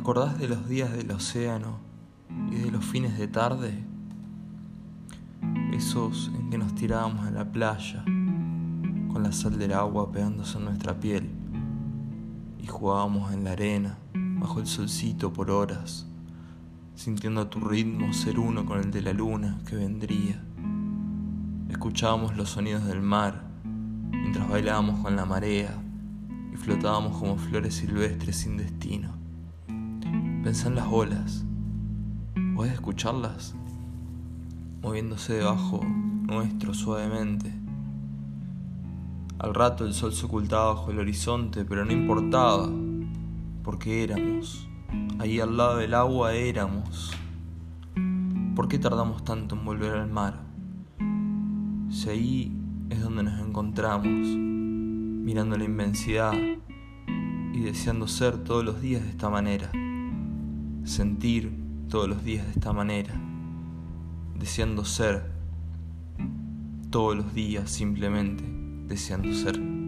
acordás de los días del océano y de los fines de tarde? Esos en que nos tirábamos a la playa, con la sal del agua pegándose en nuestra piel, y jugábamos en la arena, bajo el solcito por horas, sintiendo a tu ritmo ser uno con el de la luna que vendría. Escuchábamos los sonidos del mar mientras bailábamos con la marea y flotábamos como flores silvestres sin destino. Pensá en las olas. ¿Puedes escucharlas? Moviéndose debajo nuestro suavemente. Al rato el sol se ocultaba bajo el horizonte, pero no importaba, porque éramos. Ahí al lado del agua éramos. ¿Por qué tardamos tanto en volver al mar? Si ahí es donde nos encontramos, mirando la inmensidad y deseando ser todos los días de esta manera sentir todos los días de esta manera, deseando ser todos los días simplemente deseando ser.